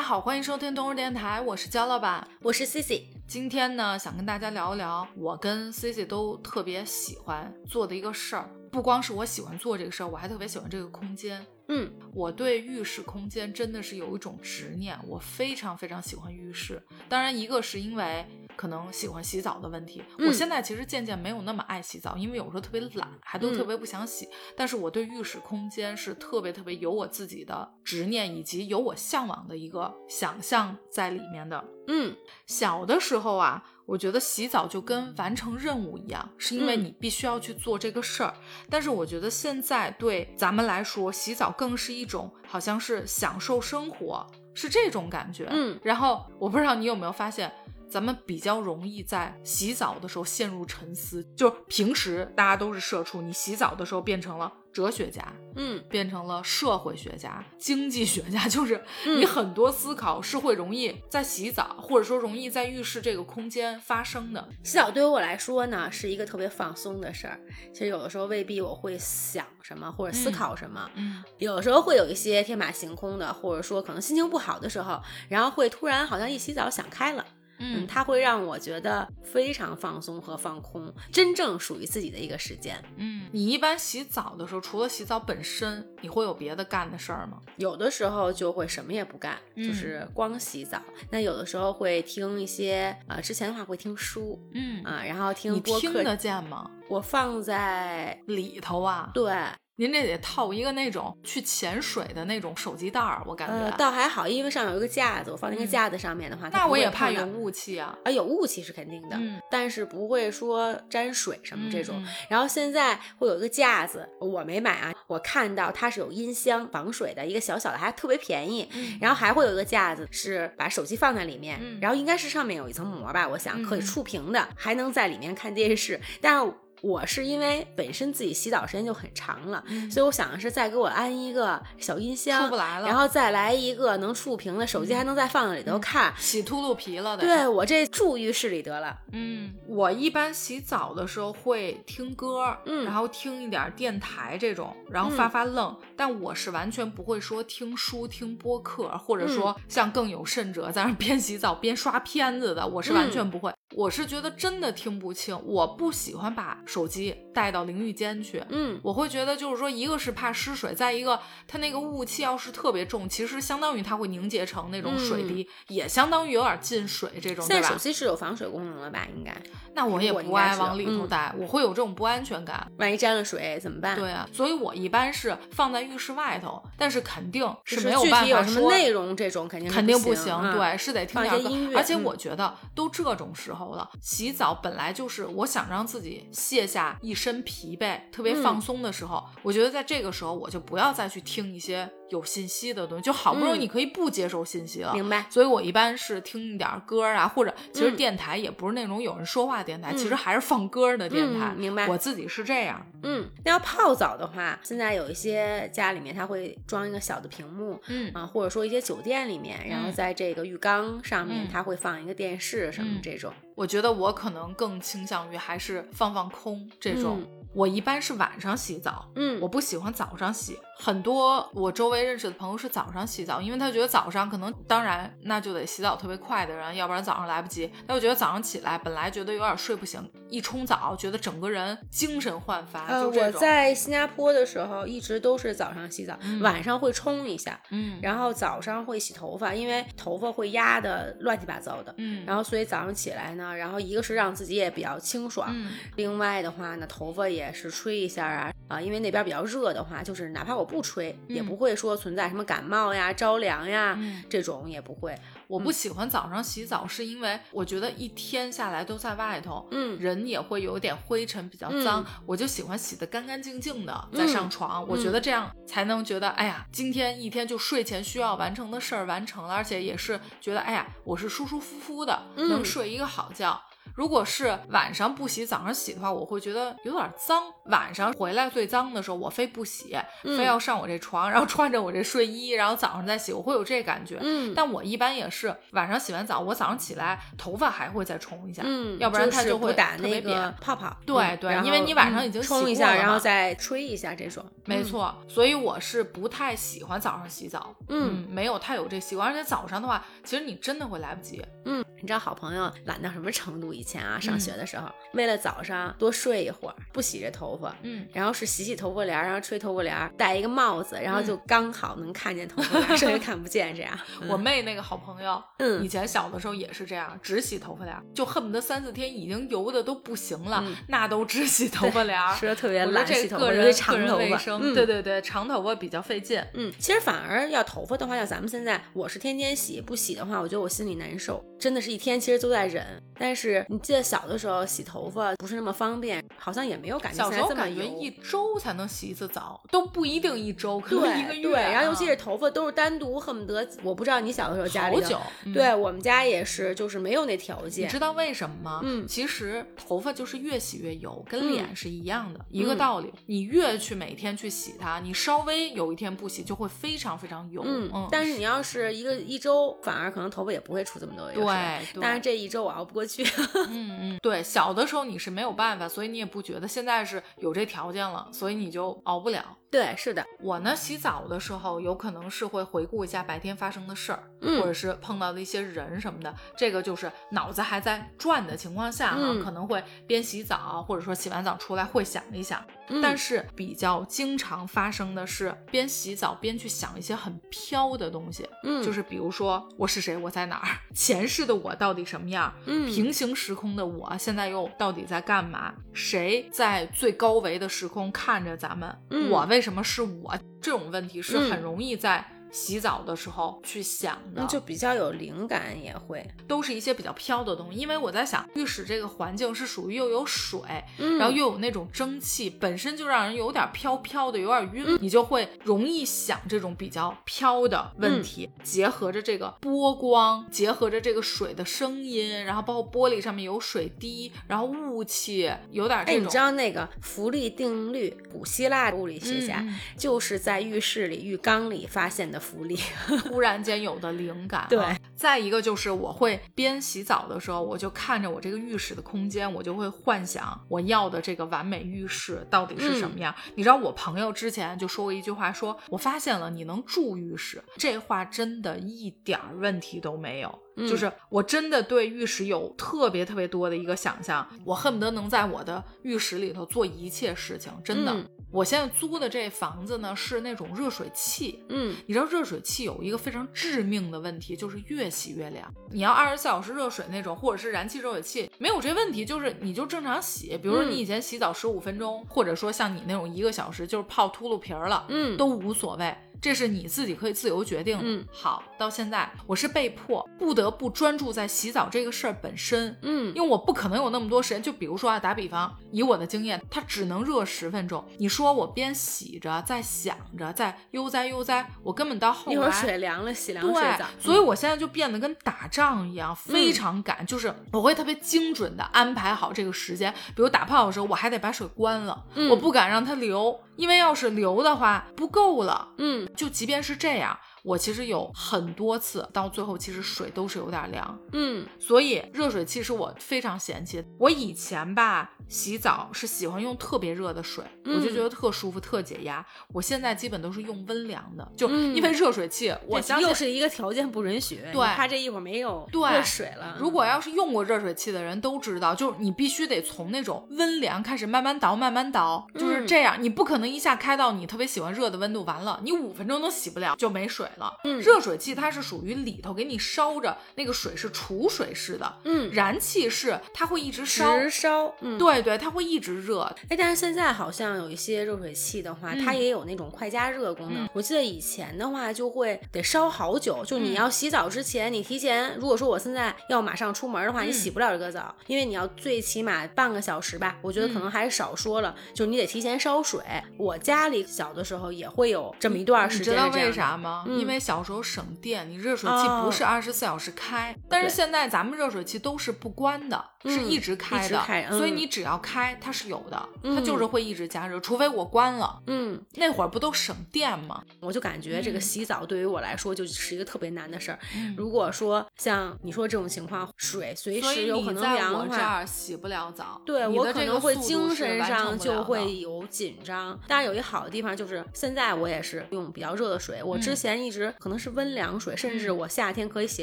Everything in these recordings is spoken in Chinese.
家好，欢迎收听东日电台，我是焦老板，我是 Cici。今天呢，想跟大家聊一聊我跟 Cici 都特别喜欢做的一个事儿。不光是我喜欢做这个事儿，我还特别喜欢这个空间。嗯，我对浴室空间真的是有一种执念，我非常非常喜欢浴室。当然，一个是因为可能喜欢洗澡的问题，我现在其实渐渐没有那么爱洗澡，因为有时候特别懒，还都特别不想洗。但是我对浴室空间是特别特别有我自己的执念，以及有我向往的一个想象在里面的。嗯，小的时候啊。我觉得洗澡就跟完成任务一样，是因为你必须要去做这个事儿。但是我觉得现在对咱们来说，洗澡更是一种好像是享受生活，是这种感觉。嗯，然后我不知道你有没有发现，咱们比较容易在洗澡的时候陷入沉思，就平时大家都是社畜，你洗澡的时候变成了。哲学家，嗯，变成了社会学家、经济学家，就是你很多思考是会容易在洗澡，或者说容易在浴室这个空间发生的。洗澡对于我来说呢，是一个特别放松的事儿。其实有的时候未必我会想什么或者思考什么，嗯，有的时候会有一些天马行空的，或者说可能心情不好的时候，然后会突然好像一洗澡想开了。嗯，它会让我觉得非常放松和放空，真正属于自己的一个时间。嗯，你一般洗澡的时候，除了洗澡本身，你会有别的干的事儿吗？有的时候就会什么也不干，就是光洗澡。那有的时候会听一些，呃，之前的话会听书，嗯啊，然后听播客，听得见吗？我放在里头啊。对。您这得套一个那种去潜水的那种手机袋儿，我感觉倒还好，因为上有一个架子，我放那个架子上面的话，那我也怕有雾气啊。啊，有雾气是肯定的，但是不会说沾水什么这种。然后现在会有一个架子，我没买啊，我看到它是有音箱防水的一个小小的，还特别便宜。然后还会有一个架子是把手机放在里面，然后应该是上面有一层膜吧，我想可以触屏的，还能在里面看电视。但是。我是因为本身自己洗澡时间就很长了，所以我想的是再给我安一个小音箱，出不来了，然后再来一个能触屏的手机，还能再放在里头看，洗秃噜皮了的。对我这住浴室里得了。嗯，我一般洗澡的时候会听歌，嗯，然后听一点电台这种，然后发发愣。但我是完全不会说听书、听播客，或者说像更有甚者在那边洗澡边刷片子的，我是完全不会。我是觉得真的听不清，我不喜欢把手机带到淋浴间去。嗯，我会觉得就是说，一个是怕湿水，再一个它那个雾气要是特别重，其实相当于它会凝结成那种水滴，也相当于有点进水这种，对吧？现在手机是有防水功能了吧？应该。那我也不爱往里头带，我会有这种不安全感。万一沾了水怎么办？对啊，所以我一般是放在浴室外头，但是肯定是没有办法说内容这种肯定肯定不行。对，是得听点歌。而且我觉得都这种时候。了，洗澡本来就是我想让自己卸下一身疲惫、特别放松的时候。我觉得在这个时候，我就不要再去听一些有信息的东西，就好不容易你可以不接受信息了。明白。所以我一般是听一点歌啊，或者其实电台也不是那种有人说话电台，其实还是放歌的电台。明白。我自己是这样。嗯，那要泡澡的话，现在有一些家里面它会装一个小的屏幕，嗯啊，或者说一些酒店里面，然后在这个浴缸上面，它会放一个电视什么这种。我觉得我可能更倾向于还是放放空这种。我一般是晚上洗澡，嗯，我不喜欢早上洗。很多我周围认识的朋友是早上洗澡，因为他觉得早上可能，当然那就得洗澡特别快的人，要不然早上来不及。他就觉得早上起来本来觉得有点睡不醒，一冲澡觉得整个人精神焕发。呃，我在新加坡的时候一直都是早上洗澡，晚上会冲一下，嗯，然后早上会洗头发，因为头发会压的乱七八糟的，嗯，然后所以早上起来呢，然后一个是让自己也比较清爽，另外的话呢，头发也是吹一下啊啊，因为那边比较热的话，就是哪怕我不吹也。不会说存在什么感冒呀、着凉呀，这种也不会。我不喜欢早上洗澡，是因为我觉得一天下来都在外头，嗯，人也会有点灰尘，比较脏。我就喜欢洗得干干净净的再上床，我觉得这样才能觉得，哎呀，今天一天就睡前需要完成的事儿完成了，而且也是觉得，哎呀，我是舒舒服服的，能睡一个好觉。如果是晚上不洗，早上洗的话，我会觉得有点脏。晚上回来最脏的时候，我非不洗，非要上我这床，然后穿着我这睡衣，然后早上再洗，我会有这感觉。嗯，但我一般也是晚上洗完澡，我早上起来头发还会再冲一下，嗯，要不然它就会打那个泡泡。对对，因为你晚上已经冲一下，然后再吹一下这种。没错，所以我是不太喜欢早上洗澡。嗯，没有太有这习惯，而且早上的话，其实你真的会来不及。嗯，你知道好朋友懒到什么程度？以前啊，上学的时候，为了早上多睡一会儿，不洗这头发，嗯，然后是洗洗头发帘，然后吹头发帘，戴一个帽子，然后就刚好能看见头发帘，剩下看不见。这样，我妹那个好朋友，嗯，以前小的时候也是这样，只洗头发帘，就恨不得三四天已经油的都不行了，那都只洗头发帘，说特别懒，洗头发，因为长头发，对对对，长头发比较费劲。嗯，其实反而要头发的话，要咱们现在，我是天天洗，不洗的话，我觉得我心里难受，真的是一天其实都在忍。但是你记得小的时候洗头发不是那么方便，好像也没有感觉。小时候感觉一周才能洗一次澡，都不一定一周，可能一个月。对，然后尤其是头发都是单独，恨不得我不知道你小的时候家里好久。对我们家也是，就是没有那条件。你知道为什么吗？嗯，其实头发就是越洗越油，跟脸是一样的一个道理。你越去每天去洗它，你稍微有一天不洗，就会非常非常油。嗯嗯。但是你要是一个一周，反而可能头发也不会出这么多油。对。但是这一周我熬不过去。嗯嗯。对，小的时候你是没有办法，所以你也不觉得。现在是有这条件了，所以你就熬不了。对，是的，我呢洗澡的时候，有可能是会回顾一下白天发生的事儿，或者是碰到的一些人什么的。这个就是脑子还在转的情况下哈，可能会边洗澡，或者说洗完澡出来会想一想。但是比较经常发生的是边洗澡边去想一些很飘的东西，嗯，就是比如说我是谁，我在哪儿，前世的我到底什么样，嗯，平行时空的我现在又到底在干嘛？谁在最高维的时空看着咱们？我为什么是我？这种问题是很容易在。洗澡的时候去想的，就比较有灵感，也会都是一些比较飘的东西。因为我在想，浴室这个环境是属于又有水，然后又有那种蒸汽，本身就让人有点飘飘的，有点晕，你就会容易想这种比较飘的问题。结合着这个波光，结合着这个水的声音，然后包括玻璃上面有水滴，然后雾气，有点这种。哎，你知道那个浮力定律？古希腊物理学家就是在浴室里浴缸里发现的。福利，突然间有的灵感。对，再一个就是我会边洗澡的时候，我就看着我这个浴室的空间，我就会幻想我要的这个完美浴室到底是什么样。你知道我朋友之前就说过一句话，说我发现了你能住浴室，这话真的一点问题都没有。就是我真的对浴室有特别特别多的一个想象，我恨不得能在我的浴室里头做一切事情，真的。我现在租的这房子呢是那种热水器，嗯，你知道热水器有一个非常致命的问题，就是越洗越凉。你要二十四小时热水那种，或者是燃气热水器，没有这问题，就是你就正常洗。比如说你以前洗澡十五分钟，或者说像你那种一个小时，就是泡秃噜皮儿了，嗯，都无所谓。这是你自己可以自由决定。嗯，好，到现在我是被迫不得不专注在洗澡这个事儿本身。嗯，因为我不可能有那么多时间。就比如说啊，打比方，以我的经验，它只能热十分钟。你说我边洗着，在想着，在悠哉悠哉，我根本到后来一会儿水凉了，洗凉水澡。所以我现在就变得跟打仗一样，非常赶，就是我会特别精准的安排好这个时间。比如打泡的时候，我还得把水关了，我不敢让它流。因为要是流的话不够了，嗯，就即便是这样，我其实有很多次到最后，其实水都是有点凉，嗯，所以热水器是我非常嫌弃。我以前吧洗澡是喜欢用特别热的水，我就觉得特舒服、特解压。我现在基本都是用温凉的，就因为热水器，我相信又是一个条件不允许，对，怕这一会儿没有热水了。如果要是用过热水器的人都知道，就是你必须得从那种温凉开始慢慢倒，慢慢倒，就是这样，你不可能。一下开到你特别喜欢热的温度，完了你五分钟都洗不了就没水了。嗯，热水器它是属于里头给你烧着，那个水是储水式的。嗯，燃气是它会一直烧，直烧。嗯，对对，它会一直热。哎，但是现在好像有一些热水器的话，它也有那种快加热功能。我记得以前的话就会得烧好久，就你要洗澡之前，你提前如果说我现在要马上出门的话，你洗不了这个澡，因为你要最起码半个小时吧。我觉得可能还是少说了，就你得提前烧水。我家里小的时候也会有这么一段时间，你知道为啥吗？因因为小时候省电，你热水器不是二十四小时开，但是现在咱们热水器都是不关的，是一直开的，所以你只要开它是有的，它就是会一直加热，除非我关了。嗯，那会儿不都省电吗？我就感觉这个洗澡对于我来说就是一个特别难的事儿。如果说像你说这种情况，水随时有可能凉的话，洗不了澡。对我可能会精神上就会有紧张。但是有一好的地方就是，现在我也是用比较热的水。我之前一直可能是温凉水，甚至我夏天可以洗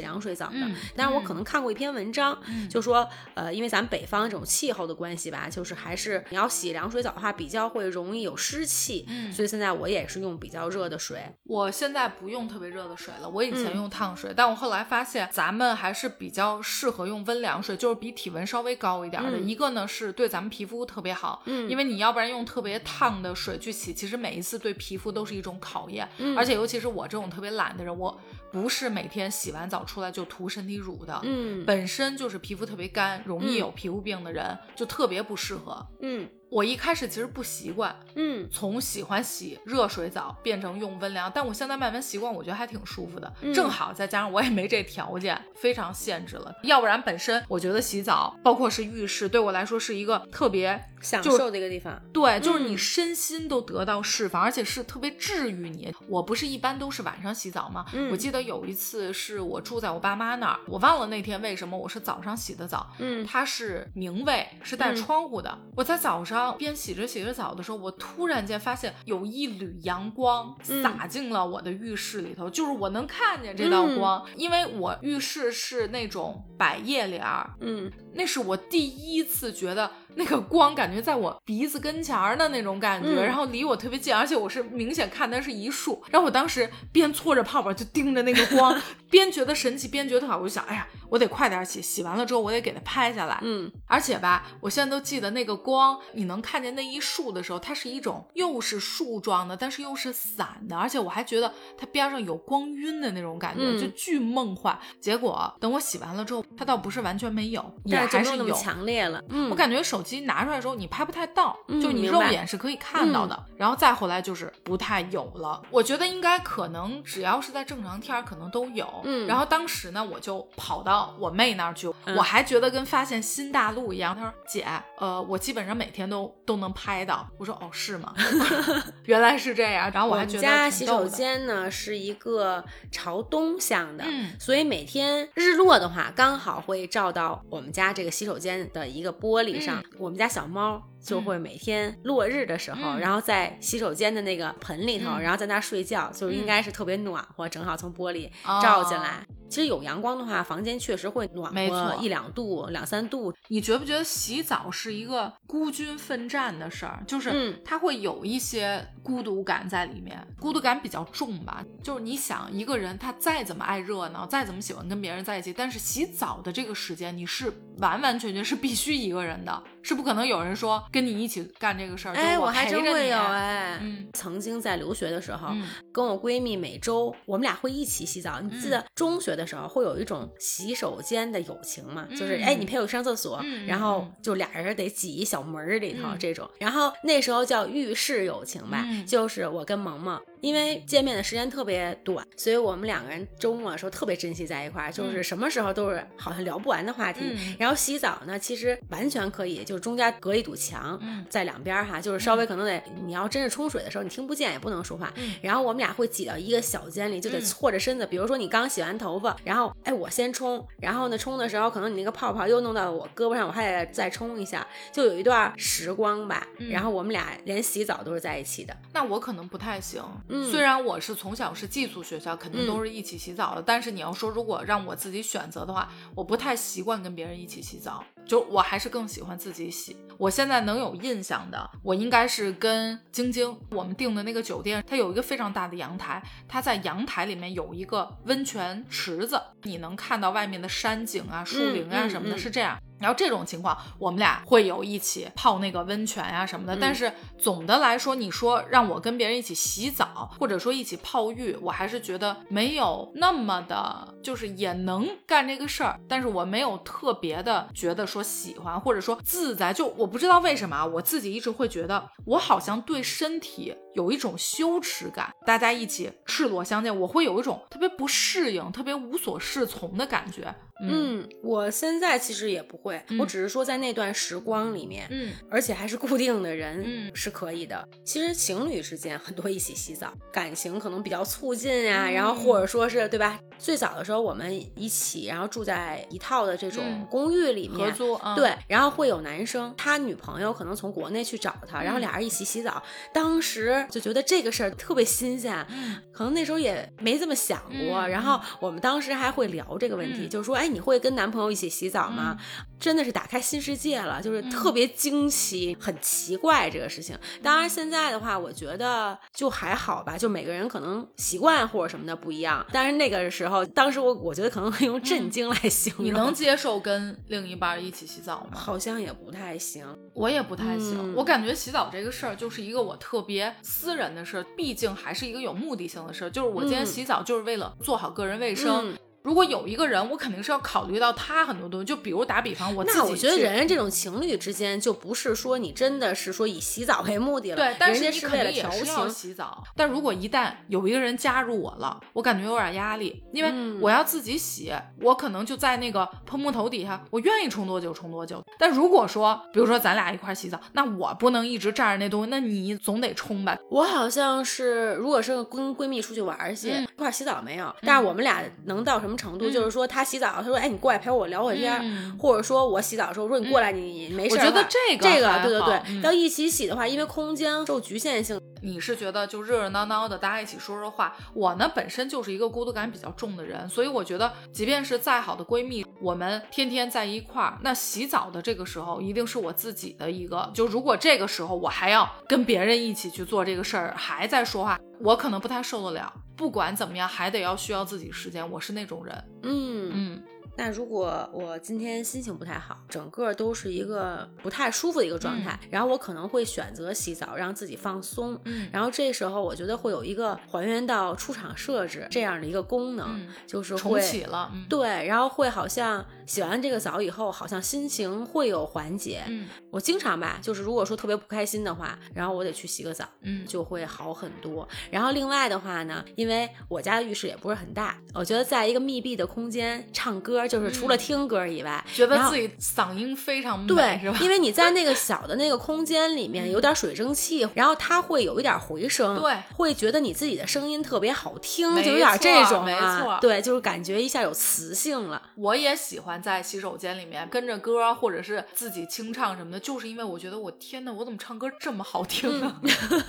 凉水澡的。但是我可能看过一篇文章，就说呃，因为咱们北方这种气候的关系吧，就是还是你要洗凉水澡的话，比较会容易有湿气。嗯，所以现在我也是用比较热的水。我现在不用特别热的水了，我以前用烫水，但我后来发现咱们还是比较适合用温凉水，就是比体温稍微高一点的。一个呢是对咱们皮肤特别好，嗯，因为你要不然用特别烫的水去洗，其实每一次对皮肤都是一种考验。嗯，而且尤其是我这种特别懒的人，我不是每天洗完澡出来就涂身体乳的，嗯，本身就是皮肤特别干，容易有皮肤病的人就特别不适合，嗯。我一开始其实不习惯，嗯，从喜欢洗热水澡变成用温凉，但我现在慢慢习惯，我觉得还挺舒服的。正好再加上我也没这条件，非常限制了。要不然本身我觉得洗澡，包括是浴室，对我来说是一个特别享受的一个地方。对，就是你身心都得到释放，而且是特别治愈你。我不是一般都是晚上洗澡吗？我记得有一次是我住在我爸妈那儿，我忘了那天为什么我是早上洗的澡。嗯，它是明卫，是带窗户的。我在早上。边洗着洗着澡的时候，我突然间发现有一缕阳光洒进了我的浴室里头，就是我能看见这道光，因为我浴室是那种百叶帘儿，嗯，那是我第一次觉得。那个光感觉在我鼻子跟前儿的那种感觉，然后离我特别近，而且我是明显看它是一束。然后我当时边搓着泡泡就盯着那个光，边觉得神奇，边觉得特好。我就想，哎呀，我得快点洗，洗完了之后我得给它拍下来。嗯，而且吧，我现在都记得那个光，你能看见那一束的时候，它是一种又是树状的，但是又是散的，而且我还觉得它边上有光晕的那种感觉，就巨梦幻。结果等我洗完了之后，它倒不是完全没有，也还是有强烈了。嗯，我感觉手。机拿出来的时候，你拍不太到，就你肉眼是可以看到的。然后再后来就是不太有了。我觉得应该可能只要是在正常天儿，可能都有。嗯。然后当时呢，我就跑到我妹那儿去，我还觉得跟发现新大陆一样。她说：“姐，呃，我基本上每天都都能拍到。”我说：“哦，是吗？原来是这样。”然后我还觉得家洗手间呢是一个朝东向的，所以每天日落的话，刚好会照到我们家这个洗手间的一个玻璃上。我们家小猫就会每天落日的时候，然后在洗手间的那个盆里头，然后在那睡觉，就应该是特别暖和，正好从玻璃照进来。其实有阳光的话，房间确实会暖和一两度、两三度。你觉不觉得洗澡是一个孤军奋战的事儿？就是它会有一些孤独感在里面，孤独感比较重吧。就是你想一个人，他再怎么爱热闹，再怎么喜欢跟别人在一起，但是洗澡的这个时间，你是完完全全是必须一个人的。是不可能有人说跟你一起干这个事儿，哎，我还真会有哎。嗯，曾经在留学的时候，跟我闺蜜每周我们俩会一起洗澡。你记得中学的时候会有一种洗手间的友情嘛？就是哎，你陪我上厕所，然后就俩人得挤一小门里头这种。然后那时候叫浴室友情吧，就是我跟萌萌。因为见面的时间特别短，所以我们两个人周末的时候特别珍惜在一块儿，就是什么时候都是好像聊不完的话题。然后洗澡呢，其实完全可以，就是中间隔一堵墙，在两边哈，就是稍微可能得你要真是冲水的时候，你听不见也不能说话。然后我们俩会挤到一个小间里，就得错着身子。比如说你刚洗完头发，然后哎我先冲，然后呢冲的时候可能你那个泡泡又弄到我胳膊上，我还得再冲一下，就有一段时光吧。然后我们俩连洗澡都是在一起的。那我可能不太行。虽然我是从小是寄宿学校，肯定都是一起洗澡的，但是你要说如果让我自己选择的话，我不太习惯跟别人一起洗澡，就我还是更喜欢自己洗。我现在能有印象的，我应该是跟晶晶我们订的那个酒店，它有一个非常大的阳台，它在阳台里面有一个温泉池子，你能看到外面的山景啊、树林啊什么的，是这样。然后这种情况，我们俩会有一起泡那个温泉呀什么的。但是总的来说，你说让我跟别人一起洗澡，或者说一起泡浴，我还是觉得没有那么的，就是也能干这个事儿。但是我没有特别的觉得说喜欢，或者说自在。就我不知道为什么啊，我自己一直会觉得我好像对身体有一种羞耻感。大家一起赤裸相见，我会有一种特别不适应、特别无所适从的感觉。嗯，我现在其实也不会，我只是说在那段时光里面，嗯，而且还是固定的人，嗯，是可以的。其实情侣之间很多一起洗澡，感情可能比较促进呀，然后或者说是对吧？最早的时候我们一起，然后住在一套的这种公寓里面合租，对，然后会有男生他女朋友可能从国内去找他，然后俩人一起洗澡，当时就觉得这个事儿特别新鲜，可能那时候也没这么想过，然后我们当时还会聊这个问题，就是说，哎。你会跟男朋友一起洗澡吗？真的是打开新世界了，就是特别惊奇，很奇怪这个事情。当然现在的话，我觉得就还好吧，就每个人可能习惯或者什么的不一样。但是那个时候，当时我我觉得可能会用震惊来形容。你能接受跟另一半一起洗澡吗？好像也不太行，我也不太行。我感觉洗澡这个事儿就是一个我特别私人的事儿，毕竟还是一个有目的性的事儿。就是我今天洗澡就是为了做好个人卫生。如果有一个人，我肯定是要考虑到他很多东西。就比如打比方，我自己。那我觉得人家这种情侣之间，就不是说你真的是说以洗澡为目的了。对，但是你肯定也是要洗澡。但如果一旦有一个人加入我了，我感觉有点压力，因为我要自己洗，我可能就在那个喷木头底下，我愿意冲多久冲多久。但如果说，比如说咱俩一块洗澡，那我不能一直站着那东西，那你总得冲吧。我好像是，如果是跟闺蜜出去玩去一块洗澡没有，但是我们俩能到什么程度，就是说。他洗澡，他说：“哎，你过来陪我聊会儿天。”或者说我洗澡的时候，说你过来，你没事。我觉得这个这个对对对，要一起洗的话，因为空间受局限性。你是觉得就热热闹闹的，大家一起说说话。我呢，本身就是一个孤独感比较重的人，所以我觉得，即便是再好的闺蜜，我们天天在一块儿，那洗澡的这个时候，一定是我自己的一个。就如果这个时候我还要跟别人一起去做这个事儿，还在说话，我可能不太受得了。不管怎么样，还得要需要自己时间。我是那种人，嗯嗯。那如果我今天心情不太好，整个都是一个不太舒服的一个状态，然后我可能会选择洗澡，让自己放松。嗯，然后这时候我觉得会有一个还原到出厂设置这样的一个功能，就是重启了。对，然后会好像洗完这个澡以后，好像心情会有缓解。嗯，我经常吧，就是如果说特别不开心的话，然后我得去洗个澡，嗯，就会好很多。然后另外的话呢，因为我家的浴室也不是很大，我觉得在一个密闭的空间唱歌，就是除了听。歌以外，觉得自己嗓音非常美，对，是吧？因为你在那个小的那个空间里面，有点水蒸气，然后它会有一点回声，对，会觉得你自己的声音特别好听，就有点这种，没错，对，就是感觉一下有磁性了。我也喜欢在洗手间里面跟着歌，或者是自己清唱什么的，就是因为我觉得我天呐，我怎么唱歌这么好听啊？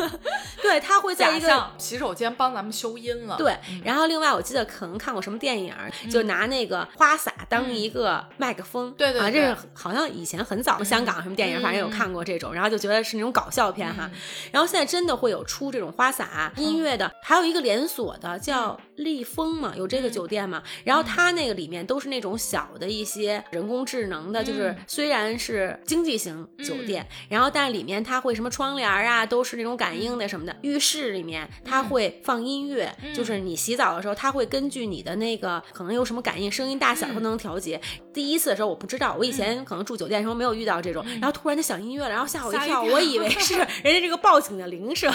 对，他会在一个洗手间帮咱们修音了。对，然后另外我记得可能看过什么电影，就拿那个花洒当一个。麦克风，对对，啊，这是好像以前很早香港什么电影，反正有看过这种，然后就觉得是那种搞笑片哈。然后现在真的会有出这种花洒音乐的，还有一个连锁的叫立丰嘛，有这个酒店嘛。然后它那个里面都是那种小的一些人工智能的，就是虽然是经济型酒店，然后但是里面它会什么窗帘啊，都是那种感应的什么的。浴室里面它会放音乐，就是你洗澡的时候，它会根据你的那个可能有什么感应，声音大小都能调节。第一次的时候我不知道，我以前可能住酒店的时候没有遇到这种，然后突然就响音乐了，然后吓我一跳，我以为是 人家这个报警的铃声，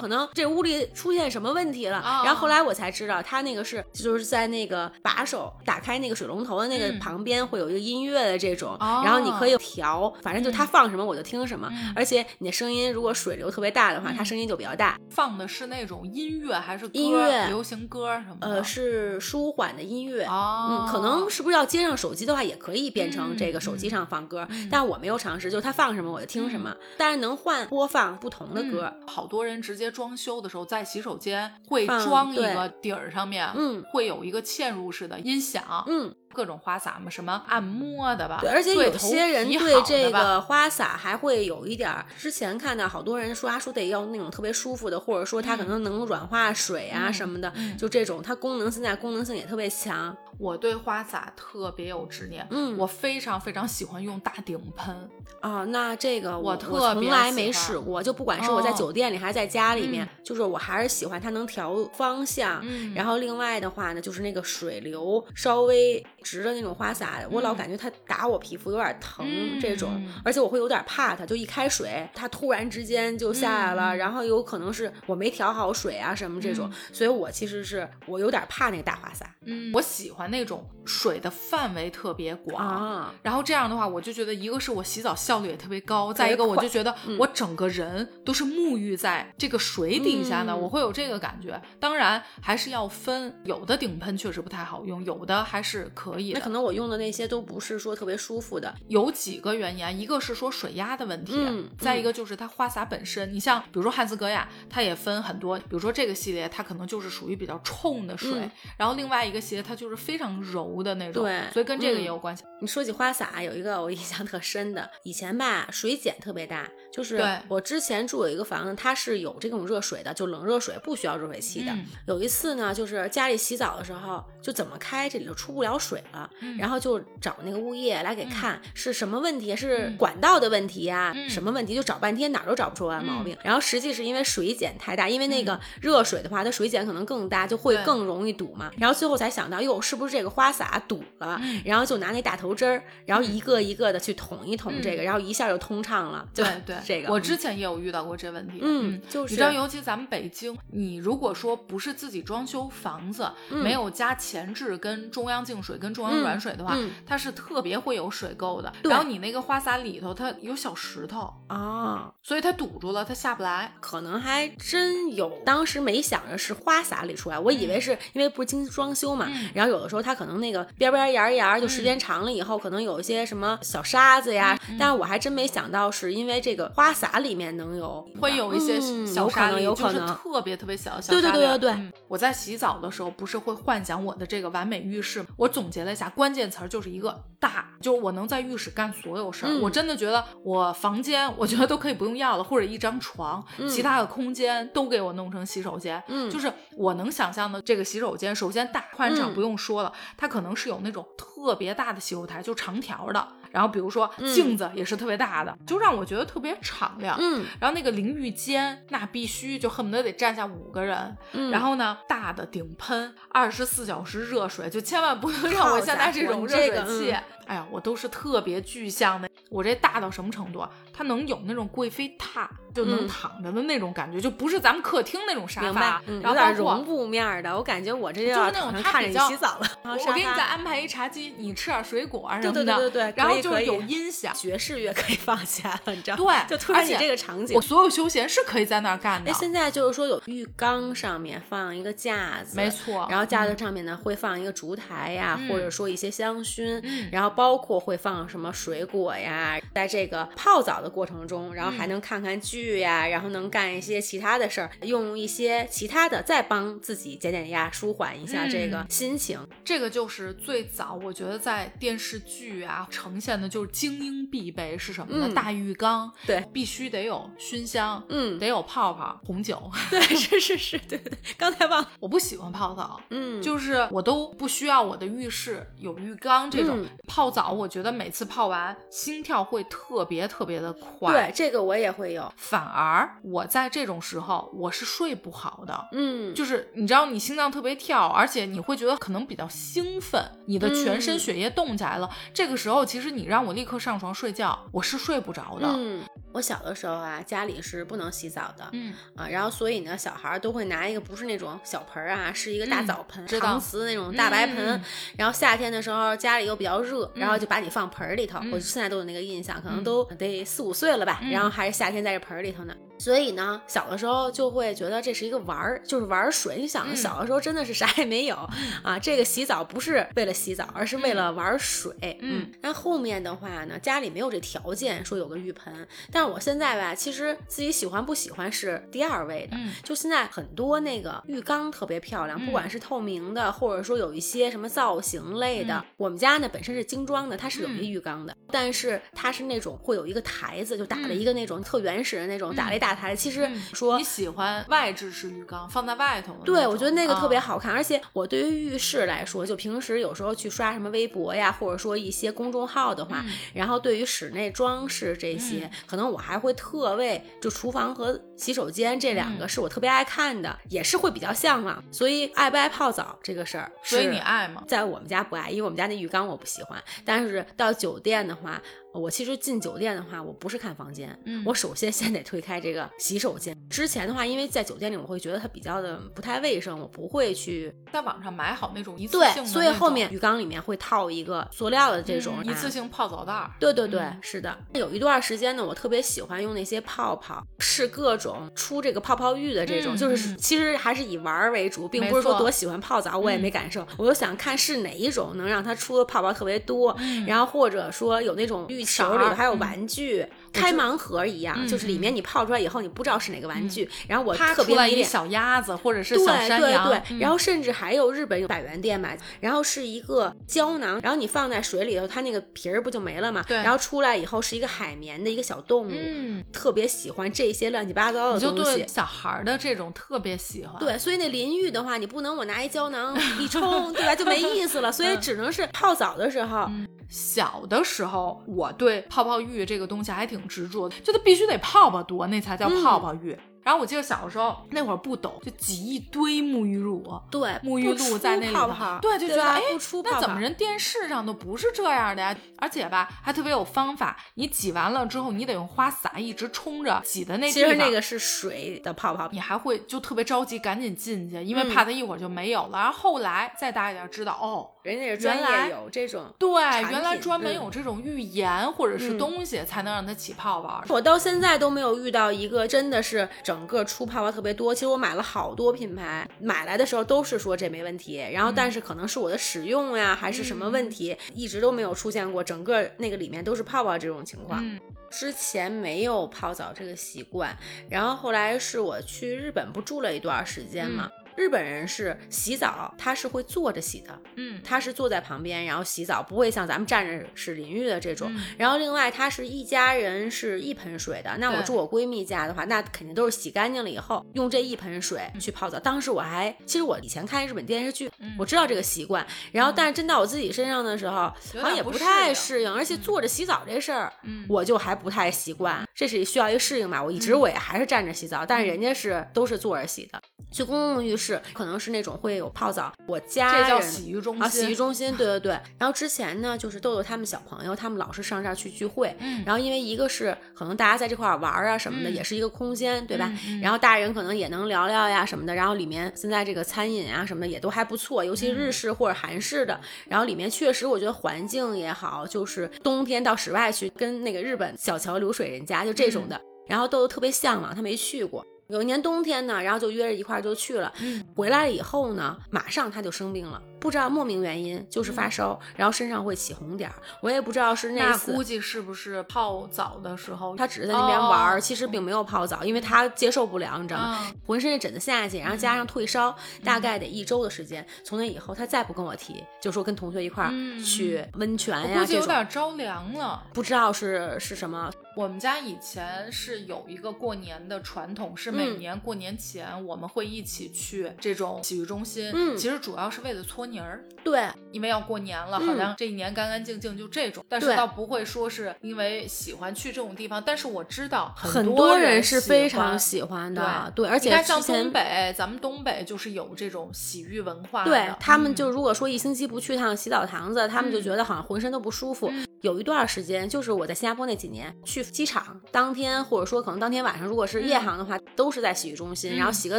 可能这屋里出现什么问题了。然后后来我才知道，他那个是就是在那个把手打开那个水龙头的那个旁边会有一个音乐的这种，然后你可以调，反正就他放什么我就听什么，而且你的声音如果水流特别大的话，它声音就比较大。放的是那种音乐还是音乐？流行歌什么？呃，是舒缓的音乐。嗯，可能是不是要接上手机的话？也可以变成这个手机上放歌，但我没有尝试，就是他放什么我就听什么，但是能换播放不同的歌。好多人直接装修的时候，在洗手间会装一个底儿上面，嗯，会有一个嵌入式的音响，嗯。各种花洒嘛，什么按摩的吧，对，而且有些人对这个花洒还会有一点儿，之前看到好多人说啊，说得要那种特别舒服的，或者说它可能能软化水啊什么的，就这种，它功能现在功能性也特别强。我对花洒特别有执念，嗯，我非常非常喜欢用大顶喷啊。那这个我特从来没试过，就不管是我在酒店里还是在家里面，就是我还是喜欢它能调方向。然后另外的话呢，就是那个水流稍微直的那种花洒，我老感觉它打我皮肤有点疼，这种，而且我会有点怕它，就一开水它突然之间就下来了，然后有可能是我没调好水啊什么这种，所以我其实是我有点怕那个大花洒。嗯，我喜欢。那种水的范围特别广，啊然后这样的话，我就觉得一个是我洗澡效率也特别高，再一个我就觉得我整个人都是沐浴在这个水底下的，我会有这个感觉。当然还是要分，有的顶喷确实不太好用，有的还是可以。那可能我用的那些都不是说特别舒服的，有几个原因，一个是说水压的问题，再一个就是它花洒本身。你像比如说汉斯格雅，它也分很多，比如说这个系列它可能就是属于比较冲的水，然后另外一个系列它就是非。非常柔的那种，对，所以跟这个也有关系。你说起花洒，有一个我印象特深的，以前吧水碱特别大，就是我之前住有一个房子，它是有这种热水的，就冷热水不需要热水器的。有一次呢，就是家里洗澡的时候，就怎么开这里头出不了水了，然后就找那个物业来给看是什么问题，是管道的问题呀，什么问题就找半天哪儿都找不出来毛病。然后实际是因为水碱太大，因为那个热水的话，它水碱可能更大，就会更容易堵嘛。然后最后才想到，哟，是不是？不是这个花洒堵了，然后就拿那大头针儿，然后一个一个的去捅一捅这个，然后一下就通畅了。对对，这个我之前也有遇到过这问题。嗯，就是你知道，尤其咱们北京，你如果说不是自己装修房子，没有加前置跟中央净水跟中央软水的话，它是特别会有水垢的。然后你那个花洒里头它有小石头啊，所以它堵住了，它下不来。可能还真有，当时没想着是花洒里出来，我以为是因为不是精装修嘛，然后有的时候。它可能那个边边沿沿就时间长了以后，可能有一些什么小沙子呀，但是我还真没想到是因为这个花洒里面能有会有一些小沙子，就是特别特别小的小。对对对对对，我在洗澡的时候不是会幻想我的这个完美浴室，我总结了一下关键词儿就是一个大，就是我能在浴室干所有事儿。我真的觉得我房间我觉得都可以不用要了，或者一张床，其他的空间都给我弄成洗手间。嗯，就是我能想象的这个洗手间，首先大宽敞不用说了。它可能是有那种特别大的洗手台，就长条的，然后比如说镜子也是特别大的，就让我觉得特别敞亮。嗯，然后那个淋浴间那必须就恨不得得站下五个人。嗯，然后呢，大的顶喷，二十四小时热水，就千万不能让我现在这种热水器。哎呀，我都是特别具象的。我这大到什么程度啊？它能有那种贵妃榻，就能躺着的那种感觉，就不是咱们客厅那种沙发，有点绒布面的。我感觉我这就是那种它比较洗澡了。我给你再安排一茶几，你吃点水果什么的。对对对对，然后就是有音响，爵士乐可以放下，你知道对，就突然你这个场景，我所有休闲是可以在那儿干的。现在就是说有浴缸上面放一个架子，没错。然后架子上面呢会放一个烛台呀，或者说一些香薰，然后包括会放什么水果呀，在这个。泡澡的过程中，然后还能看看剧呀，然后能干一些其他的事儿，用一些其他的再帮自己减减压，舒缓一下这个心情。这个就是最早我觉得在电视剧啊呈现的，就是精英必备是什么呢？大浴缸，对，必须得有熏香，嗯，得有泡泡，红酒，对，是是是，对对。刚才忘了，我不喜欢泡澡，嗯，就是我都不需要我的浴室有浴缸这种泡澡，我觉得每次泡完心跳会特别。特别的快，对这个我也会有。反而我在这种时候我是睡不好的，嗯，就是你知道你心脏特别跳，而且你会觉得可能比较兴奋，你的全身血液动起来了。这个时候其实你让我立刻上床睡觉，我是睡不着的。嗯，我小的时候啊，家里是不能洗澡的，嗯啊，然后所以呢，小孩都会拿一个不是那种小盆啊，是一个大澡盆，搪瓷那种大白盆。然后夏天的时候家里又比较热，然后就把你放盆里头。我现在都有那个印象，可能都。得四五岁了吧，然后还是夏天在这盆里头呢。所以呢，小的时候就会觉得这是一个玩儿，就是玩水。你想，小的时候真的是啥也没有啊，这个洗澡不是为了洗澡，而是为了玩水。嗯，那后面的话呢，家里没有这条件说有个浴盆，但是我现在吧，其实自己喜欢不喜欢是第二位的。就现在很多那个浴缸特别漂亮，不管是透明的，或者说有一些什么造型类的。我们家呢本身是精装的，它是有一浴缸的，但是它是那种会有一个台子，就打了一个那种特原始的那种打了一大台。其实说你喜欢外置式浴缸放在外头，对我觉得那个特别好看。而且我对于浴室来说，就平时有时候去刷什么微博呀，或者说一些公众号的话，然后对于室内装饰这些，可能我还会特为就厨房和洗手间这两个是我特别爱看的，也是会比较向往。所以爱不爱泡澡这个事儿，所以你爱吗？在我们家不爱，因为我们家那浴缸我不喜欢。但是到酒店的话。我其实进酒店的话，我不是看房间，我首先先得推开这个洗手间。之前的话，因为在酒店里，我会觉得它比较的不太卫生，我不会去在网上买好那种一次性的。所以后面浴缸里面会套一个塑料的这种一次性泡澡袋。对对对，是的。有一段时间呢，我特别喜欢用那些泡泡，是各种出这个泡泡浴的这种，就是其实还是以玩为主，并不是说多喜欢泡澡，我也没感受。我就想看是哪一种能让它出的泡泡特别多，然后或者说有那种浴。球里还有玩具，开盲盒一样，就是里面你泡出来以后，你不知道是哪个玩具。然后我特别迷恋小鸭子或者是小山羊。对对对，然后甚至还有日本有百元店买，然后是一个胶囊，然后你放在水里头，它那个皮儿不就没了嘛？对。然后出来以后是一个海绵的一个小动物。嗯。特别喜欢这些乱七八糟的东西。就对小孩的这种特别喜欢。对，所以那淋浴的话，你不能我拿一胶囊一冲，对吧？就没意思了。所以只能是泡澡的时候。小的时候，我对泡泡浴这个东西还挺执着的，就它必须得泡泡多，那才叫泡泡浴。然后我记得小的时候那会儿不懂，就挤一堆沐浴乳，对，沐浴露在那里头，对，就觉得哎，那怎么人电视上都不是这样的呀？而且吧，还特别有方法，你挤完了之后，你得用花洒一直冲着挤的那地方。其实那个是水的泡泡，你还会就特别着急，赶紧进去，因为怕它一会儿就没有了。然后后来再大一点，知道哦，人家也专业有这种对，原来专门有这种浴盐或者是东西才能让它起泡泡。我到现在都没有遇到一个真的是整个出泡泡。特别多，其实我买了好多品牌，买来的时候都是说这没问题，然后但是可能是我的使用呀，还是什么问题，一直都没有出现过，整个那个里面都是泡泡这种情况。之前没有泡澡这个习惯，然后后来是我去日本不住了一段时间嘛。日本人是洗澡，他是会坐着洗的，嗯，他是坐在旁边，然后洗澡，不会像咱们站着是淋浴的这种。然后另外，他是一家人是一盆水的。那我住我闺蜜家的话，那肯定都是洗干净了以后用这一盆水去泡澡。当时我还，其实我以前看日本电视剧，我知道这个习惯。然后，但是真到我自己身上的时候，好像也不太适应，而且坐着洗澡这事儿，我就还不太习惯。这是需要一个适应吧。我一直我也还是站着洗澡，但是人家是都是坐着洗的。去公共浴室可能是那种会有泡澡，我家这叫洗浴中心啊，洗浴中心，对对 对。然后之前呢，就是豆豆他们小朋友，他们老是上这儿去聚会，嗯，然后因为一个是可能大家在这块玩啊什么的，也是一个空间，对吧？然后大人可能也能聊聊呀什么的。然后里面现在这个餐饮啊什么的也都还不错，尤其日式或者韩式的。然后里面确实我觉得环境也好，就是冬天到室外去跟那个日本小桥流水人家就这种的，然后豆豆特别向往，他没去过。有一年冬天呢，然后就约着一块儿就去了。回来了以后呢，马上他就生病了，不知道莫名原因，就是发烧，然后身上会起红点儿。我也不知道是那估计是不是泡澡的时候，他只是在那边玩儿，其实并没有泡澡，因为他接受不了，你知道吗？浑身疹子下去，然后加上退烧，大概得一周的时间。从那以后，他再不跟我提，就说跟同学一块儿去温泉呀，估计有点着凉了，不知道是是什么。我们家以前是有一个过年的传统，是每年过年前我们会一起去这种洗浴中心。嗯，其实主要是为了搓泥儿。对，因为要过年了，好像这一年干干净净就这种。但是倒不会说是因为喜欢去这种地方。但是我知道很多人是非常喜欢的。对，而且像东北，咱们东北就是有这种洗浴文化。对他们就如果说一星期不去趟洗澡堂子，他们就觉得好像浑身都不舒服。有一段时间，就是我在新加坡那几年去。机场当天，或者说可能当天晚上，如果是夜航的话，都是在洗浴中心，然后洗个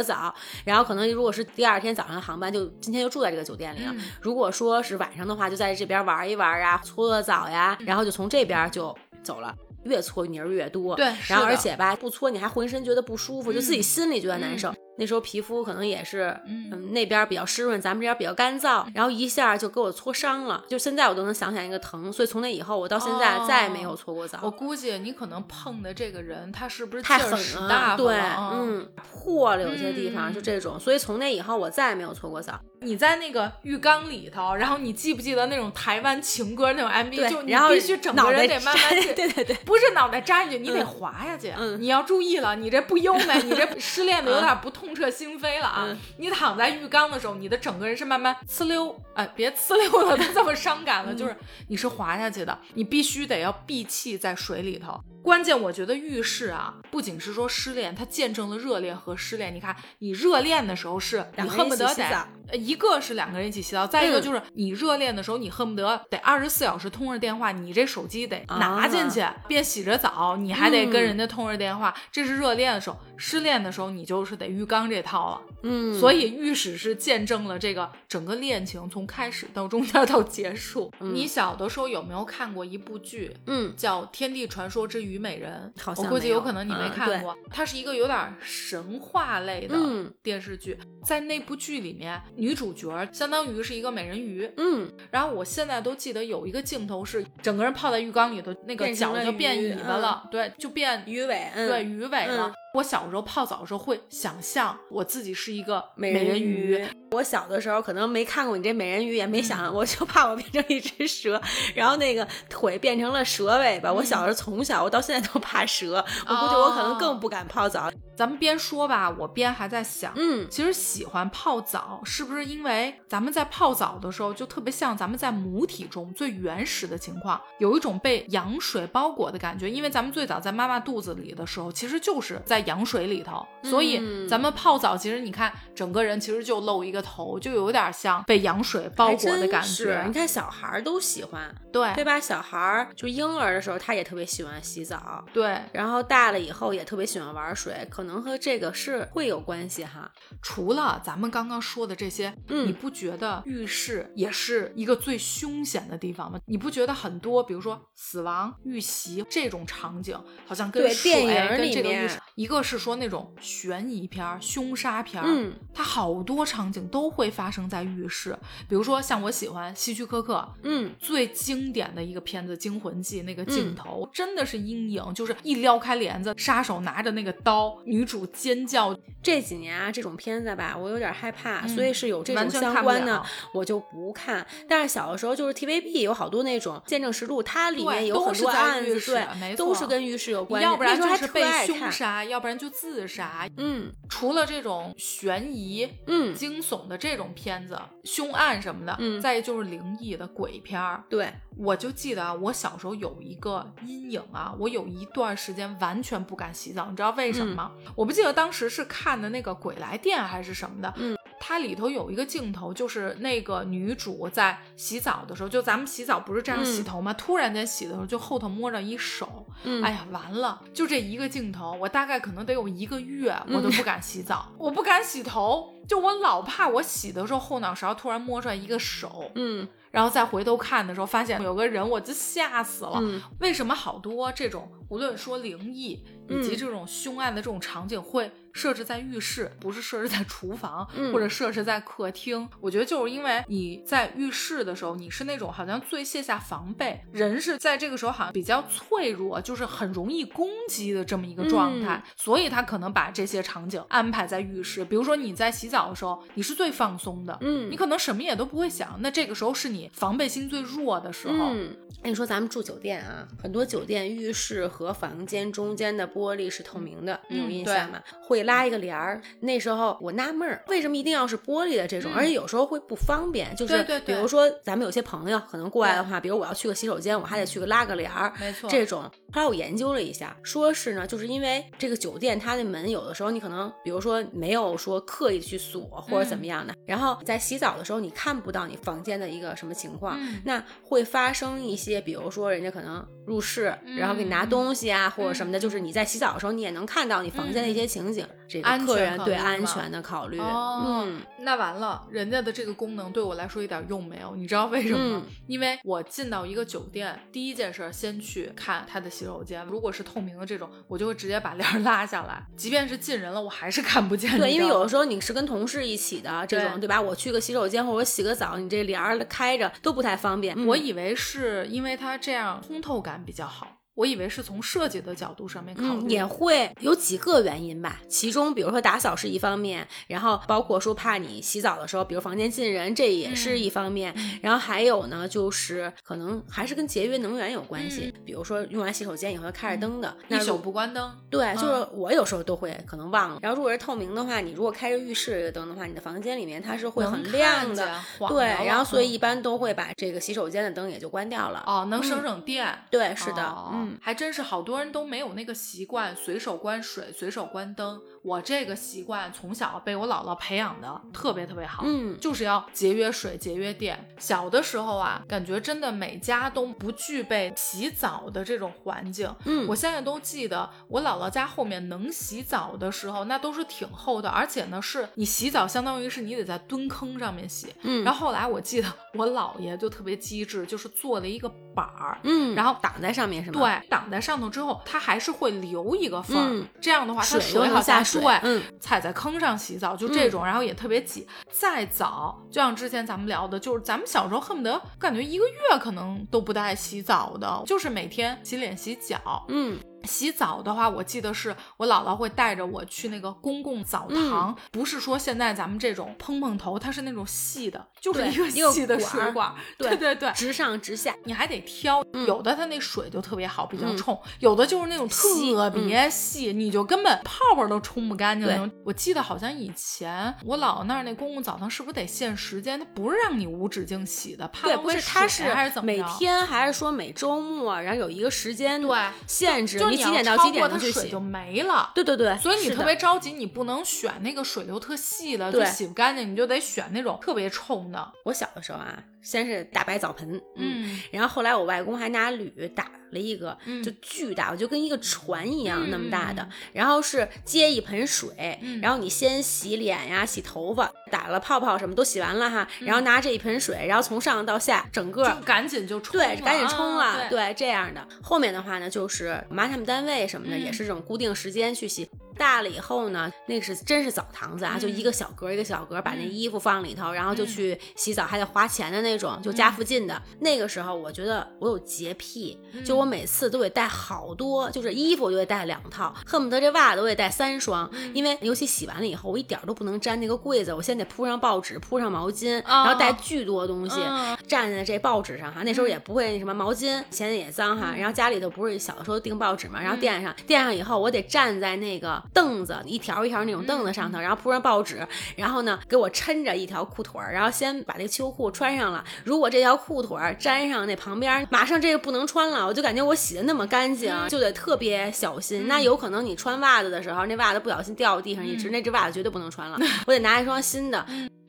澡，然后可能如果是第二天早上的航班，就今天就住在这个酒店里了。如果说是晚上的话，就在这边玩一玩啊，搓个澡呀，然后就从这边就走了。越搓泥儿越多。对，然后而且吧，不搓你还浑身觉得不舒服，就自己心里觉得难受。嗯那时候皮肤可能也是，嗯嗯，那边比较湿润，咱们这边比较干燥，然后一下就给我搓伤了。就现在我都能想起来那个疼，所以从那以后，我到现在再也没有搓过澡。我估计你可能碰的这个人，他是不是太狠了，对，嗯，破了有些地方、嗯就这种，所以从那以后我再也没有搓过澡。你在那个浴缸里头，然后你记不记得那种台湾情歌那种 MV？就你必须整个人得慢慢去，对对对，不是脑袋扎进去，你得滑下去。嗯你要注意了，你这不优美，你这 失恋的有点不痛彻心扉了啊！嗯你躺在浴缸的时候，你的整个人是慢慢呲溜，哎，别呲溜了，都这么伤感了，嗯就是你是滑下去的，你必须得要闭气在水里头。关键我觉得浴室啊，不仅是说失恋，它见证了热恋和失恋。你看，你热恋的时候是你恨不得得一个是两个人一起洗澡，再一个嗯就是你热恋的时候，你恨不得得二十四小时通着电话，你这手机得拿进去，边洗着澡，你还得跟人家通着电话，这是热恋的时候。失恋的时候，你就是得浴缸这套了。嗯，所以御史是见证了这个整个恋情从开始到中间到结束。你小的时候有没有看过一部剧？嗯，叫《天地传说之虞美人》，好像我估计有有可能你没看过。它是一个有点神话类的嗯电视剧，在那部剧里面，女主角相当于是一个美人鱼。嗯，然后我现在都记得有一个镜头是整个人泡在浴缸里头，那个脚就变鱼尾巴了，对，就变鱼尾，嗯、对鱼尾了。嗯我小时候泡澡的时候会想象我自己是一个美人鱼。我小的时候可能没看过你这美人鱼，也没想，我就怕我变成一只蛇，然后那个腿变成了蛇尾巴。我小时候从小，我到现在都怕蛇，我估计我可能更不敢泡澡。咱们边说吧，我边还在想，嗯，其实喜欢泡澡，是不是因为咱们在泡澡的时候，就特别像咱们在母体中最原始的情况，有一种被羊水包裹的感觉。因为咱们最早在妈妈肚子里的时候，其实就是在羊水里头，所以嗯咱们泡澡，其实你看整个人其实就露一个头，就有点像被羊水包裹的感觉你。看小孩儿都喜欢，对对吧？小孩儿就婴儿的时候，他也特别喜欢洗澡。对，然后大了以后也特别喜欢玩水，可能和这个是会有关系哈。除了咱们刚刚说的这些，嗯你不觉得浴室也是一个最凶险的地方吗？你不觉得很多，比如说死亡、遇袭这种场景，好像跟水电影跟里面这个浴室，一个是说那种悬疑片儿、凶杀片儿，嗯，它好多场景都会发生在浴室。比如说像我喜欢希区柯克，嗯，最经典的一个片子《惊魂记》，那个镜嗯头、真的是阴影，就是一撩开帘子，杀手拿着那个刀，女主尖叫，这几年啊，这种片子吧，我有点害怕，嗯所以是有这种相关的，我就不看。但是小的时候就是 TVB 有好多那种见证实录，它里面有很多案子，浴室对，都是跟浴室有关系。要不然就是被凶杀，要不然就自杀。嗯除了这种悬疑、嗯，惊悚的这种片子，凶案什么的，嗯再就是灵异的鬼片儿。对，我就记得啊，我小时候有一个阴影啊，我有一段时间完全不敢洗澡，你知道为什么吗？我不记得当时是看的那个《鬼来电》还是什么的，嗯，它里头有一个镜头，就是那个女主在洗澡的时候，就咱们洗澡不是这样洗头吗？突然间洗的时候，就后头摸着一手，嗯。哎呀，完了，就这一个镜头，我大概可能得有一个月，嗯我都不敢洗澡，我不敢洗头，就我老怕我洗的时候后脑勺突然摸出来一个手，嗯。然后再回头看的时候，发现有个人，我就吓死了。嗯。为什么好多这种无论说灵异以及嗯。这种凶案的这种场景会设置在浴室，不是设置在厨房、嗯或者设置在客厅？我觉得就是因为你在浴室的时候，你是那种好像最卸下防备，人是在这个时候好像比较脆弱，就是很容易攻击的这么一个状态，嗯所以他可能把这些场景安排在浴室。比如说你在洗澡的时候，你是最放松的，嗯你可能什么也都不会想，那这个时候是你防备心最弱的时候。嗯，哎，你说咱们住酒店啊，很多酒店浴室和房间中间的玻璃是透明的，你有嗯印象吗？会拉一个帘儿。那时候我纳闷儿，为什么一定要是玻璃的这种？而且有时候会不方便，就是比如说咱们有些朋友可能过来的话，比如我要去个洗手间，我还得去个拉个帘儿，没错这种。后来我研究了一下，说是呢，就是因为这个酒店它的门有的时候你可能，比如说没有说刻意去锁或者怎么嗯样的，然后在洗澡的时候你看不到你房间的一个什么情况，嗯那会发生一些，比如说人家可能入室，然后给你拿东东西啊，或者什么的，就是你在洗澡的时候，你也能看到你房间的一些情景。这个客人对安全的考虑。嗯，那完了，人家的这个功能对我来说一点用没有，你知道为什么吗？因为我进到一个酒店，第一件事先去看他的洗手间，如果是透明的这种，我就会直接把帘 拉下来，即便是进人了，我还是看不见。对，因为有的时候你是跟同事一起的这种，对吧？我去个洗手间或者我洗个澡，你这帘儿开着都不太方便。我以为是因为它这样通透感比较好。我以为是从设计的角度上面考虑，也会有几个原因吧。其中，比如说打扫是一方面，然后包括说怕你洗澡的时候，比如房间进人，这也是一方面。然后还有呢，就是可能还是跟节约能源有关系。比如说用完洗手间以后开着灯的，一宿不关灯。对，就是我有时候都会可能忘了。然后如果是透明的话，你如果开着浴室的灯的话，你的房间里面它是会很亮的。对，然后所以一般都会把这个洗手间的灯也就关掉了。哦，能省省电。对，是的，嗯。还真是好多人都没有那个习惯，随手关水，随手关灯。我这个习惯从小被我姥姥培养的特别特别好，嗯，就是要节约水、节约电。小的时候啊，感觉真的每家都不具备洗澡的这种环境，嗯，我现在都记得我姥姥家后面能洗澡的时候，那都是挺厚的，而且呢，是你洗澡相当于是你得在蹲坑上面洗，嗯。然后后来我记得我姥爷就特别机智，就是做了一个板儿，嗯，然后挡在上面是吗？对，挡在上头之后，它还是会留一个缝儿，这样的话它水好下水，嗯，踩在坑上洗澡就这种，然后也特别挤。再早，就像之前咱们聊的，就是咱们小时候恨不得感觉一个月可能都不带洗澡的，就是每天洗脸洗脚，嗯。洗澡的话，我记得是我姥姥会带着我去那个公共澡堂，不是说现在咱们这种碰碰头，它是那种细的，就是一个细的水管，对对对，直上直下，你还得挑，有的它那水就特别好，比较冲，有的就是那种特别细，你就根本泡泡都冲不干净那种。我记得好像以前我姥姥那儿那公共澡堂是不是得限时间？它不是让你无止境洗的，怕不是它是还是怎么每天还是说每周末，然后有一个时间对限制。你几点到几点它水就没了。对对对，所以你特别着急，你不能选那个水流特细的，就洗不干净，你就得选那种特别冲的。我小的时候啊。先是大白澡盆，嗯，然后后来我外公还拿铝打了一个，就巨大，就跟一个船一样那么大的，然后是接一盆水，然后你先洗脸呀、洗头发，打了泡泡什么都洗完了哈，然后拿这一盆水，然后从上到下整个赶紧就冲，对，赶紧冲了，对，这样的。后面的话呢，就是我妈他们单位什么的也是这种固定时间去洗。大了以后呢，那是真是澡堂子啊，就一个小格一个小格，把那衣服放里头，然后就去洗澡，还得花钱的那种，就家附近的。那个时候我觉得我有洁癖，就我每次都得带好多，就是衣服就得带两套，恨不得这袜子我得带三双，因为尤其洗完了以后，我一点都不能沾那个柜子，我先得铺上报纸，铺上毛巾，然后带巨多东西站在这报纸上哈。那时候也不会什么毛巾，嫌也脏哈。然后家里头不是小的时候订报纸嘛，然后垫上，垫上以后我得站在那个。凳子一条一条那种凳子上头，然后铺上报纸，然后呢给我抻着一条裤腿儿，然后先把这个秋裤穿上了。如果这条裤腿儿粘上那旁边，马上这个不能穿了，我就感觉我洗的那么干净，就得特别小心。那有可能你穿袜子的时候，那袜子不小心掉地上一只，那只袜子绝对不能穿了，我得拿一双新的。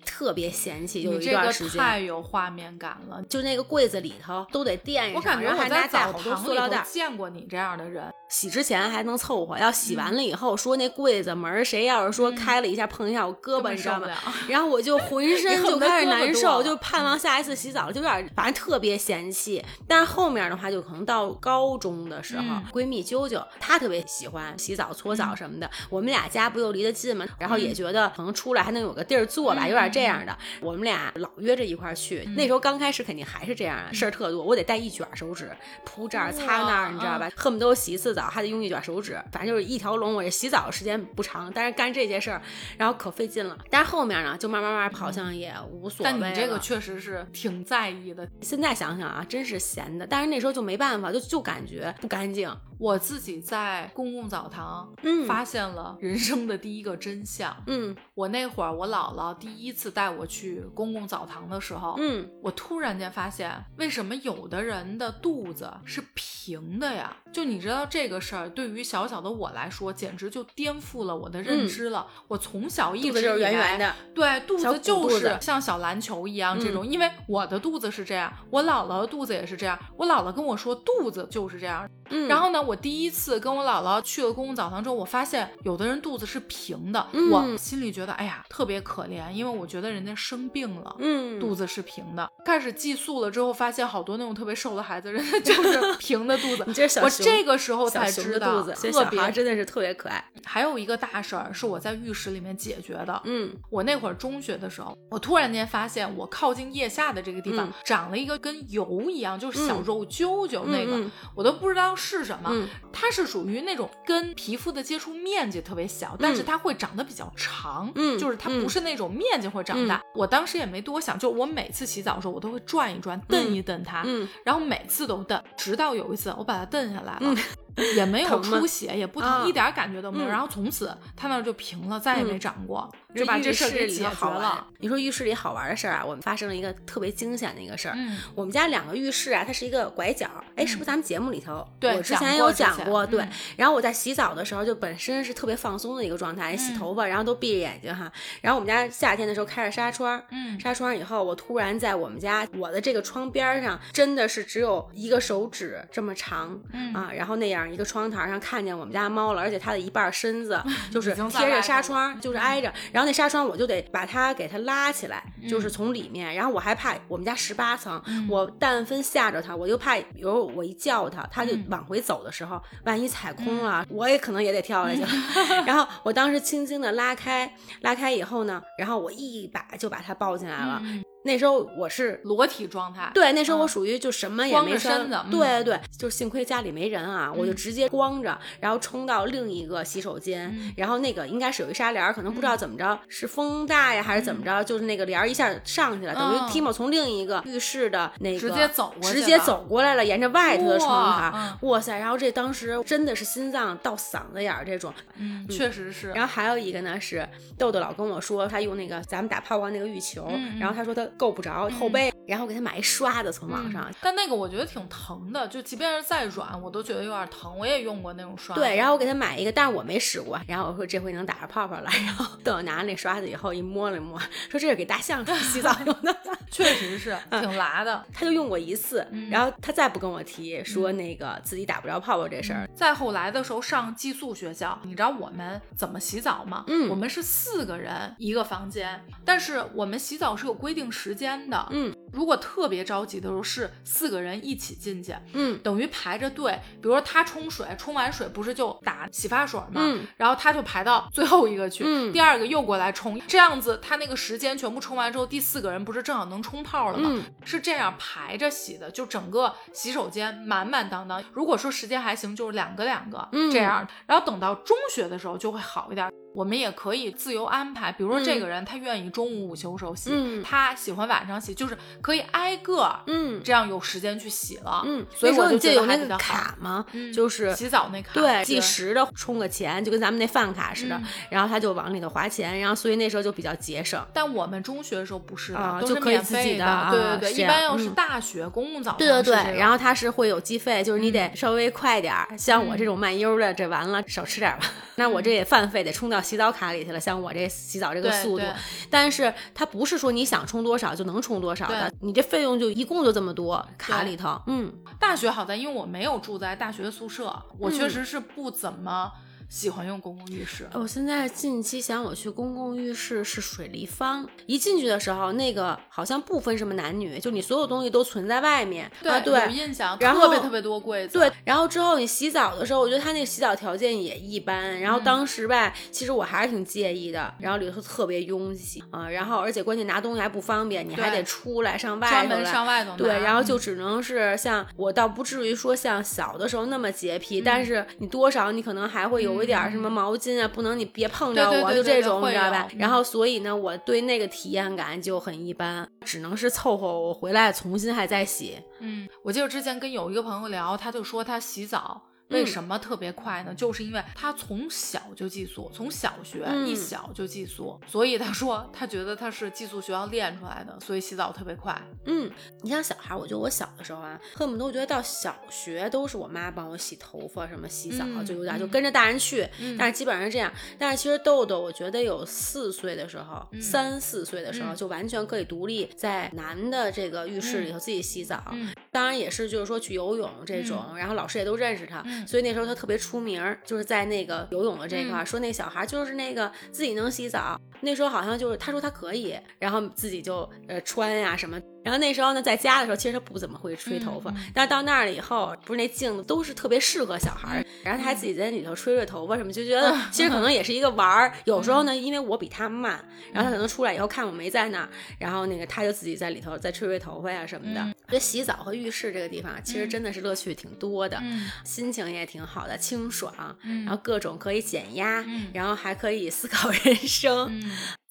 特别嫌弃，有一段时间太有画面感了，就那个柜子里头都得垫上，我感觉我在澡堂塑料袋见过你这样的人，洗之前还能凑合，要洗完了以后说那柜子门谁要是说开了一下碰一下我胳膊，你知道吗？然后我就浑身就开始难受，就盼望下一次洗澡，就有点反正特别嫌弃。但是后面的话就可能到高中的时候，闺蜜啾啾她特别喜欢洗澡搓澡什么的，我们俩家不又离得近吗？然后也觉得可能出来还能有个地儿坐吧，有点这样的我。们俩老约着一块儿去，那时候刚开始肯定还是这样啊，事儿特多，我得带一卷手纸铺这儿擦那儿，你知道吧？恨不得我洗一次澡还得用一卷手纸，反正就是一条龙。我这洗澡时间不长，但是干这些事儿，然后可费劲了。但是后面呢，就慢慢慢好像也无所谓。但你这个确实是挺在意的。现在想想啊，真是闲的。但是那时候就没办法，就就感觉不干净。我自己在公共澡堂，嗯，发现了人生的第一个真相。嗯，我那会儿我姥姥第一次带我去公共澡堂的时候，嗯，我突然间发现，为什么有的人的肚子是平的呀？就你知道这个事儿，对于小小的我来说，简直就颠覆了我的认知了。我从小一直以来，圆圆的，对，肚子就是像小篮球一样这种。因为我的肚子是这样，我姥姥的肚子也是这样。我姥姥跟我说，肚子就是这样。嗯然后呢，我第一次跟我姥姥去了公共澡堂之后，我发现有的人肚子是平的，嗯我心里觉得哎呀特别可怜，因为我觉得人家生病了。嗯，肚子是平的，开始寄宿了之后，发现好多那种特别瘦的孩子，人家就是平的肚子。你这是小我这个时候才知道，肚子，特别真的是特别可爱。还有一个大事儿是我在浴室里面解决的。嗯我那会儿中学的时候，我突然间发现我靠近腋下的这个地方、嗯长了一个跟油一样，就是小嗯肉揪揪那个，我都不知道是什么。嗯它是属于那种跟皮肤的接触面积特别小，但是它会长得比较长，嗯就是它嗯不是那种面积会长大。我当时也没多想，就我每次洗澡的时候，我都会转一转，蹬一蹬它，嗯然后每次都蹬，直到有一次我把它蹬下来了。也没有出血，也不疼，啊一点感觉都没有。嗯然后从此他那儿就平了，再也没嗯长过，就把这事儿给解决了。。你说浴室里好玩的事儿啊，我们发生了一个特别惊险的一个事儿。嗯，我们家两个浴室啊，它是一个拐角，哎，是不是咱们节目里头？对我之前有讲过，对。然后我在洗澡的时候，就本身是特别放松的一个状态，洗嗯头发，然后都闭着眼睛哈。然后我们家夏天的时候开着纱窗，嗯纱窗以后，我突然在我们家我的这个窗边儿上，真的是只有一个手指这么长，嗯啊，然后那样一个窗台上看见我们家猫了，而且它的一半身子 就是贴着纱窗，就是挨着，然后那纱窗我就得把它给它拉起来，嗯就是从里面，然后我还怕我们家十八层，我但分吓着它，我就怕比如我一叫它，它就嗯。往回走的时候，万一踩空了，我也可能也得跳下去了。然后我当时轻轻的拉开，拉开以后呢，然后我一把就把它抱进来了。嗯那时候我是裸体状态。对，那时候我嗯属于就什么也没穿着身子嗯对对，就幸亏家里没人啊，我就嗯直接光着，然后冲到另一个洗手间，嗯然后那个应该是有一纱帘儿，可能不知道怎么着，是风大呀还是怎么着，就是那个帘儿一下上去了，等于嗯 Timo 从另一个浴室的那个直接走直接走过来了，沿着外头的窗哇台，哇塞！然后这当时真的是心脏到嗓子眼儿这种，嗯，确实是。然后还有一个呢是豆豆老跟我说，他用那个咱们打泡泡那个浴球，然后他说他够不着后背，然后给他买一刷子从网上。嗯但那个我觉得挺疼的，就即便是再软，我都觉得有点疼。我也用过那种刷子。对，然后我给他买一个，但是我没使过。然后我说这回能打着泡泡了。然后等我拿着那刷子以后一摸了摸，说这是给大象 洗澡用的。确实是挺辣的。他就用过一次，嗯然后他再不跟我提说那个自己打不着泡泡这事儿。再后来的时候上寄宿学校，你知道我们怎么洗澡吗？嗯我们是四个人一个房间，但是我们洗澡是有规定时间的。嗯，如果特别着急的时候，是四个人一起进去，嗯等于排着队。比如说他冲水，冲完水不是就打洗发水吗？嗯然后他就排到最后一个去，嗯第二个又过来冲，这样子他那个时间全部冲完之后，第四个人不是正好能冲泡了吗？嗯是这样排着洗的，就整个洗手间满满当当。如果说时间还行，就是两个两个、嗯这样。然后等到中学的时候就会好一点。我们也可以自由安排，比如说这个人他愿意中午午休时候洗，嗯他喜欢晚上洗，就是可以挨个儿嗯这样有时间去洗了。嗯，所以说你记我就觉得得有那个。卡吗？嗯就是洗澡那卡，对，计时的充个钱，就跟咱们那饭卡似的，嗯然后他就往里头划钱，然后所以那时候就比较节省。但我们中学的时候不是的，啊都就是可以自己免费的啊对对对，一般要是嗯大学、公共澡堂对对然后它是会有计费，就是你得嗯稍微快点儿。像我这种慢悠的，这完了少吃点儿吧。那我这也饭费得充到洗澡卡里去了。像我这洗澡这个速度，但是它不是说你想充多少就能充多少的，你这费用就一共就这么多卡里头。嗯，大学好在，因为我没有住在大学宿舍，我确嗯实是不怎么喜欢用公共浴室。我现在近期想我去公共浴室是水立方，一进去的时候那个好像不分什么男女，就你所有东西都存在外面。对、啊、对有印象，然后特别特别多柜子。对，然后之后你洗澡的时候，我觉得他那个洗澡条件也一般。然后嗯当时吧，其实我还是挺介意的。然后里头特别拥挤啊，然后而且关键拿东西还不方便，你还得出来上外头来。专门上外头对，然后就嗯只能是像我倒不至于说像小的时候那么洁癖，但嗯是你多少你可能还会有一点什么毛巾啊，不能你别碰着我，就这种你知道吧？然后所以呢，我对那个体验感就很一般，只能是凑合我回来重新还再洗。嗯，我记得之前跟有一个朋友聊，他就说他洗澡。为嗯什么特别快呢？就是因为他从小就寄宿，从小学嗯一小就寄宿，所以他说他觉得他是寄宿学校练出来的，所以洗澡特别快。嗯，你像小孩儿，我觉得我小的时候啊，恨不得我觉得到小学都是我妈帮我洗头发，什么洗澡，嗯就有点就嗯跟着大人去，嗯但是基本上是这样。但是其实豆豆，我觉得有四岁的时候，嗯三四岁的时候，嗯就完全可以独立在男的这个浴室里头自己洗澡。嗯当然也是就是说去游泳这种，然后老师也都认识他，所以那时候他特别出名，就是在那个游泳的这一块，说那小孩就是那个自己能洗澡。那时候好像就是他说他可以，然后自己就呃穿呀什么。然后那时候呢，在家的时候其实他不怎么会吹头发，但是到那儿了以后，不是那镜子都是特别适合小孩儿。然后他还自己在里头吹吹头发什么，就觉得其实可能也是一个玩儿。有时候呢，因为我比他慢，然后他可能出来以后看我没在那儿，然后那个他就自己在里头再吹吹头发呀什么的。这洗澡和浴室这个地方其实真的是乐趣挺多的，心情也挺好的，清爽，然后各种可以减压，然后还可以思考 人生。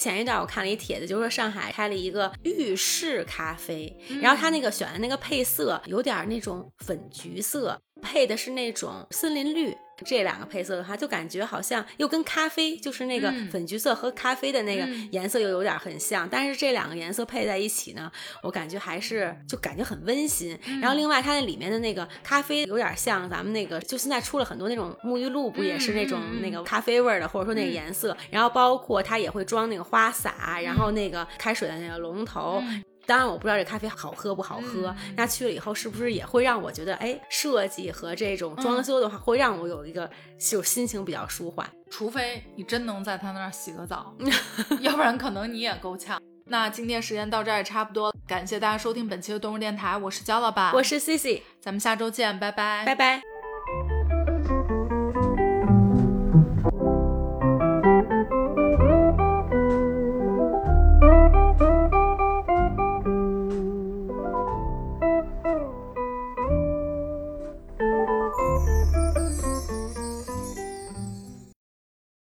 前一段我看了一帖子，就说上海开了一个浴室咖啡，然后他那个选的那个配色有点那种粉橘色，配的是那种森林绿。这两个配色的话，就感觉好像又跟咖啡，就是那个粉橘色和咖啡的那个颜色又有点很像。但是这两个颜色配在一起呢，我感觉还是就感觉很温馨。然后另外它那里面的那个咖啡有点像咱们那个，就现在出了很多那种沐浴露，不也是那种那个咖啡味的，或者说那个颜色。然后包括它也会装那个花洒，然后那个开水的那个龙头。当然我不知道这咖啡好喝不好喝，那去了以后是不是也会让我觉得，哎，设计和这种装修的话，会让我有一个就心情比较舒缓。除非你真能在他那儿洗个澡，要不然可能你也够呛。那今天时间到这儿也差不多，感谢大家收听本期的动物电台，我是焦老板，我是 C C，咱们下周见，拜拜，拜拜。